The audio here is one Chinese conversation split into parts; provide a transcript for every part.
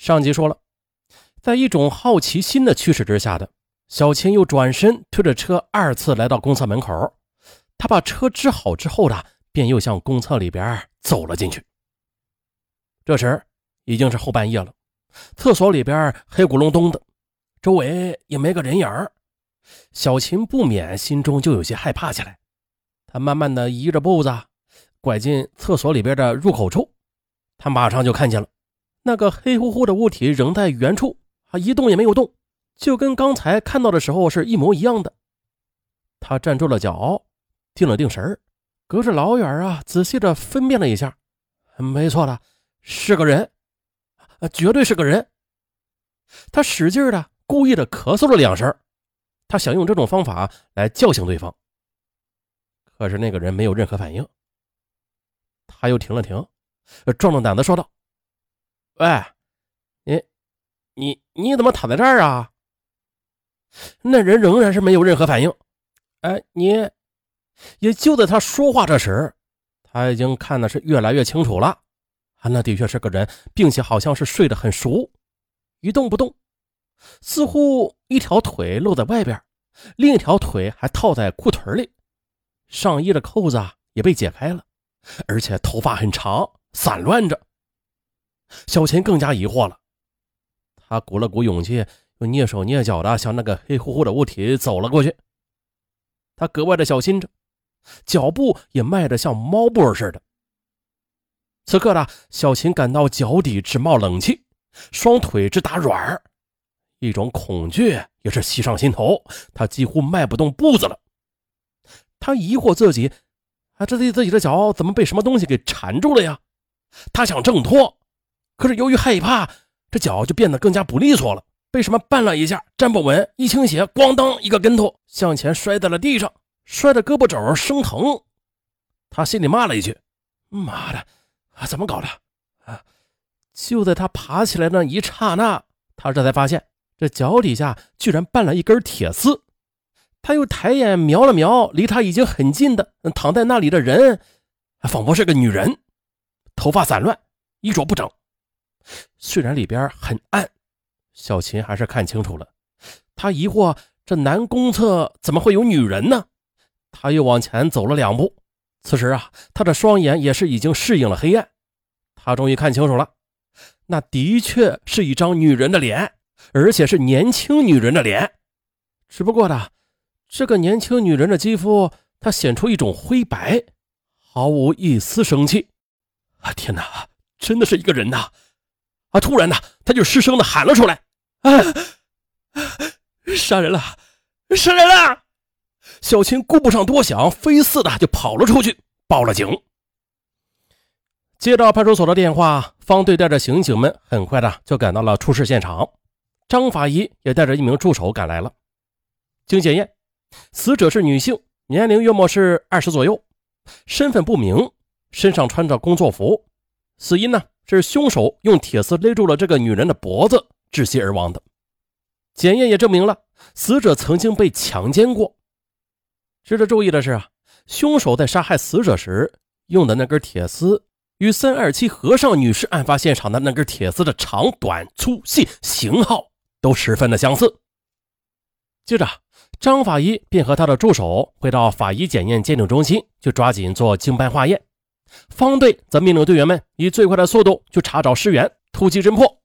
上集说了，在一种好奇心的驱使之下的小秦又转身推着车二次来到公厕门口。他把车支好之后的，便又向公厕里边走了进去。这时已经是后半夜了，厕所里边黑咕隆咚的，周围也没个人影小秦不免心中就有些害怕起来。他慢慢的移着步子，拐进厕所里边的入口处，他马上就看见了那个黑乎乎的物体仍在原处，啊，一动也没有动，就跟刚才看到的时候是一模一样的。他站住了脚，定了定神儿，隔着老远啊，仔细的分辨了一下，没错的，是个人，啊，绝对是个人。他使劲的、故意的咳嗽了两声，他想用这种方法来叫醒对方。可是那个人没有任何反应，他又停了停，壮着胆子说道：“喂，你、你、你怎么躺在这儿啊？”那人仍然是没有任何反应。哎，你，也就在他说话这时，他已经看的是越来越清楚了。啊，那的确是个人，并且好像是睡得很熟，一动不动，似乎一条腿露在外边，另一条腿还套在裤腿里。上衣的扣子也被解开了，而且头发很长，散乱着。小秦更加疑惑了，他鼓了鼓勇气，又蹑手蹑脚的向那个黑乎乎的物体走了过去。他格外的小心着，脚步也迈得像猫步似的。此刻的小秦感到脚底直冒冷气，双腿直打软儿一种恐惧也是袭上心头，他几乎迈不动步子了。他疑惑自己，啊，这自己的脚怎么被什么东西给缠住了呀？他想挣脱，可是由于害怕，这脚就变得更加不利索了。被什么绊了一下，站不稳，一倾斜，咣当一个跟头，向前摔在了地上，摔得胳膊肘生疼。他心里骂了一句：“妈的，啊，怎么搞的？”啊！就在他爬起来那一刹那，他这才发现这脚底下居然绊了一根铁丝。他又抬眼瞄了瞄离他已经很近的躺在那里的人，仿佛是个女人，头发散乱，衣着不整。虽然里边很暗，小秦还是看清楚了。他疑惑：这男公厕怎么会有女人呢？他又往前走了两步。此时啊，他的双眼也是已经适应了黑暗。他终于看清楚了，那的确是一张女人的脸，而且是年轻女人的脸。只不过呢。这个年轻女人的肌肤，她显出一种灰白，毫无一丝生气。啊，天哪，真的是一个人呐！啊，突然呢，他就失声的喊了出来：“啊，杀人了，杀人了！”小琴顾不上多想，飞似的就跑了出去，报了警。接到派出所的电话，方队带着刑警们很快的就赶到了出事现场，张法医也带着一名助手赶来了。经检验。死者是女性，年龄约莫是二十左右，身份不明，身上穿着工作服。死因呢是凶手用铁丝勒住了这个女人的脖子，窒息而亡的。检验也证明了死者曾经被强奸过。值得注意的是啊，凶手在杀害死者时用的那根铁丝，与三二七和尚女士案发现场的那根铁丝的长短、粗细、型号都十分的相似。接着。张法医便和他的助手回到法医检验鉴定中心，就抓紧做精斑化验。方队则命令队员们以最快的速度去查找尸源，突击侦破。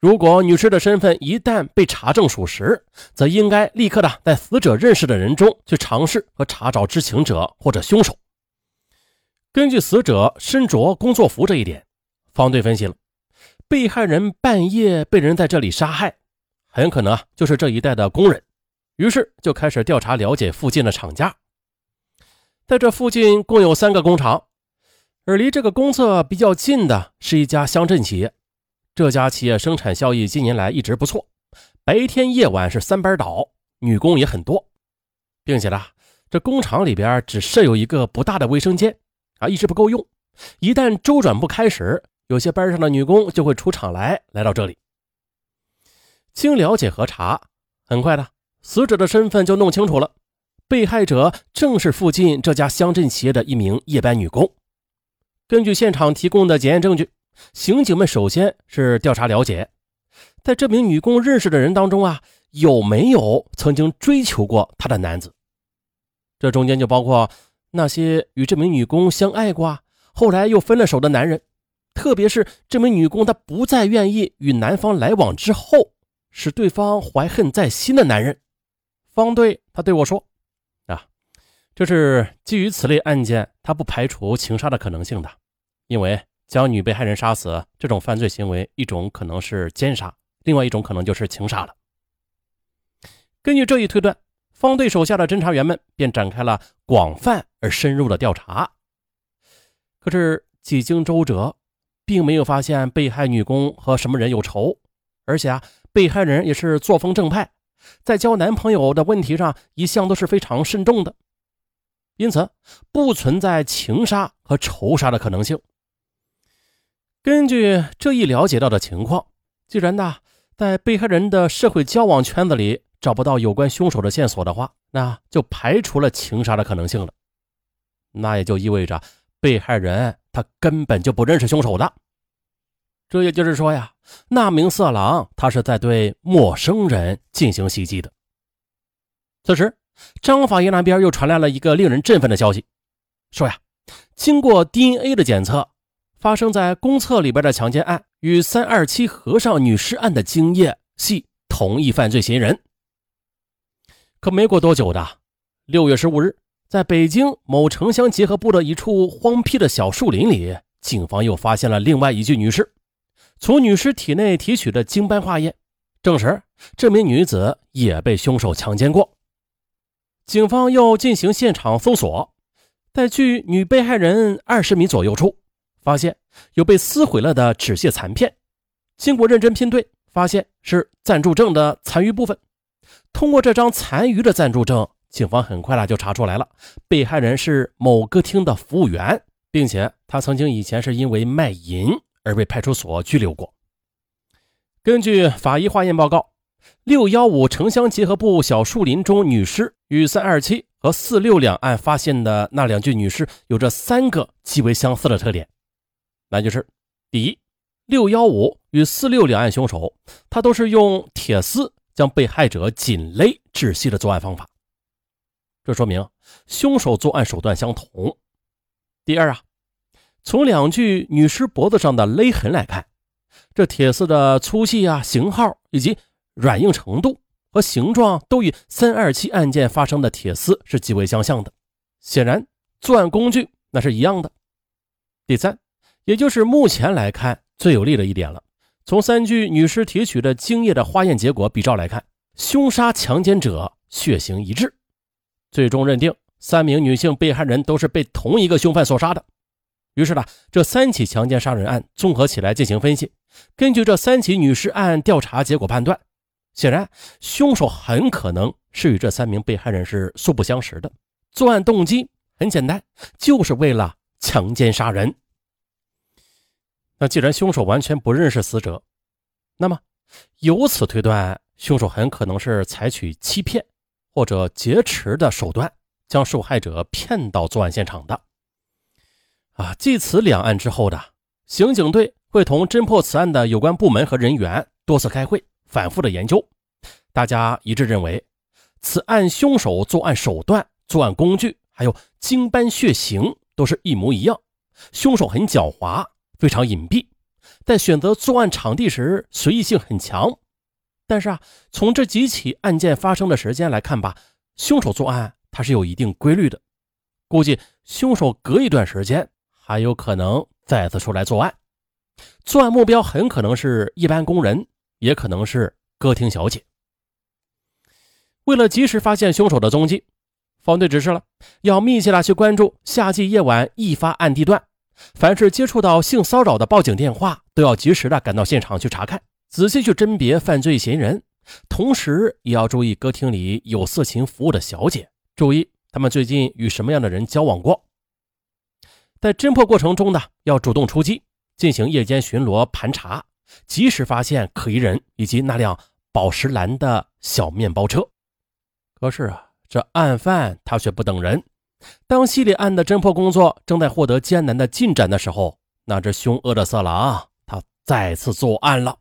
如果女尸的身份一旦被查证属实，则应该立刻的在死者认识的人中去尝试和查找知情者或者凶手。根据死者身着工作服这一点，方队分析了，被害人半夜被人在这里杀害，很可能就是这一带的工人。于是就开始调查了解附近的厂家，在这附近共有三个工厂，而离这个公厕比较近的是一家乡镇企业。这家企业生产效益近年来一直不错，白天夜晚是三班倒，女工也很多，并且呢，这工厂里边只设有一个不大的卫生间，啊，一直不够用。一旦周转不开时，有些班上的女工就会出厂来来到这里。经了解核查，很快的。死者的身份就弄清楚了，被害者正是附近这家乡镇企业的一名夜班女工。根据现场提供的检验证据，刑警们首先是调查了解在这名女工认识的人当中啊，有没有曾经追求过她的男子？这中间就包括那些与这名女工相爱过，后来又分了手的男人，特别是这名女工她不再愿意与男方来往之后，使对方怀恨在心的男人。方队他对我说：“啊，这是基于此类案件，他不排除情杀的可能性的，因为将女被害人杀死这种犯罪行为，一种可能是奸杀，另外一种可能就是情杀了。根据这一推断。”方队手下的侦查员们便展开了广泛而深入的调查，可是几经周折，并没有发现被害女工和什么人有仇，而且啊，被害人也是作风正派，在交男朋友的问题上一向都是非常慎重的，因此不存在情杀和仇杀的可能性。根据这一了解到的情况，既然呢，在被害人的社会交往圈子里。找不到有关凶手的线索的话，那就排除了情杀的可能性了。那也就意味着被害人他根本就不认识凶手的。这也就是说呀，那名色狼他是在对陌生人进行袭击的。此时，张法医那边又传来了一个令人振奋的消息，说呀，经过 DNA 的检测，发生在公厕里边的强奸案与三二七和尚女尸案的精液系同一犯罪嫌疑人。可没过多久的六月十五日，在北京某城乡结合部的一处荒僻的小树林里，警方又发现了另外一具女尸。从女尸体内提取的精斑化验，证实这名女子也被凶手强奸过。警方又进行现场搜索，在距女被害人二十米左右处，发现有被撕毁了的纸屑残片。经过认真拼对，发现是暂住证的残余部分。通过这张残余的暂住证，警方很快呢就查出来了，被害人是某歌厅的服务员，并且他曾经以前是因为卖淫而被派出所拘留过。根据法医化验报告，六幺五城乡结合部小树林中女尸与三二七和四六两案发现的那两具女尸有着三个极为相似的特点，那就是第一，六幺五与四六两案凶手他都是用铁丝。将被害者紧勒窒息的作案方法，这说明凶手作案手段相同。第二啊，从两具女尸脖子上的勒痕来看，这铁丝的粗细啊、型号以及软硬程度和形状都与三二七案件发生的铁丝是极为相像的。显然，作案工具那是一样的。第三，也就是目前来看最有利的一点了。从三具女尸提取的精液的化验结果比照来看，凶杀强奸者血型一致，最终认定三名女性被害人都是被同一个凶犯所杀的。于是呢，这三起强奸杀人案综合起来进行分析，根据这三起女尸案调查结果判断，显然凶手很可能是与这三名被害人是素不相识的，作案动机很简单，就是为了强奸杀人。那既然凶手完全不认识死者，那么由此推断，凶手很可能是采取欺骗或者劫持的手段，将受害者骗到作案现场的。啊，继此两案之后的刑警队会同侦破此案的有关部门和人员多次开会，反复的研究，大家一致认为，此案凶手作案手段、作案工具还有精斑血型都是一模一样，凶手很狡猾。非常隐蔽，在选择作案场地时随意性很强。但是啊，从这几起案件发生的时间来看吧，凶手作案他是有一定规律的。估计凶手隔一段时间还有可能再次出来作案。作案目标很可能是一般工人，也可能是歌厅小姐。为了及时发现凶手的踪迹，方队指示了要密切的去关注夏季夜晚易发案地段。凡是接触到性骚扰的报警电话，都要及时的赶到现场去查看，仔细去甄别犯罪嫌疑人，同时也要注意歌厅里有色情服务的小姐，注意他们最近与什么样的人交往过。在侦破过程中呢，要主动出击，进行夜间巡逻盘查，及时发现可疑人以及那辆宝石蓝的小面包车。可是啊，这案犯他却不等人。当系列案的侦破工作正在获得艰难的进展的时候，那只凶恶的色狼他再次作案了。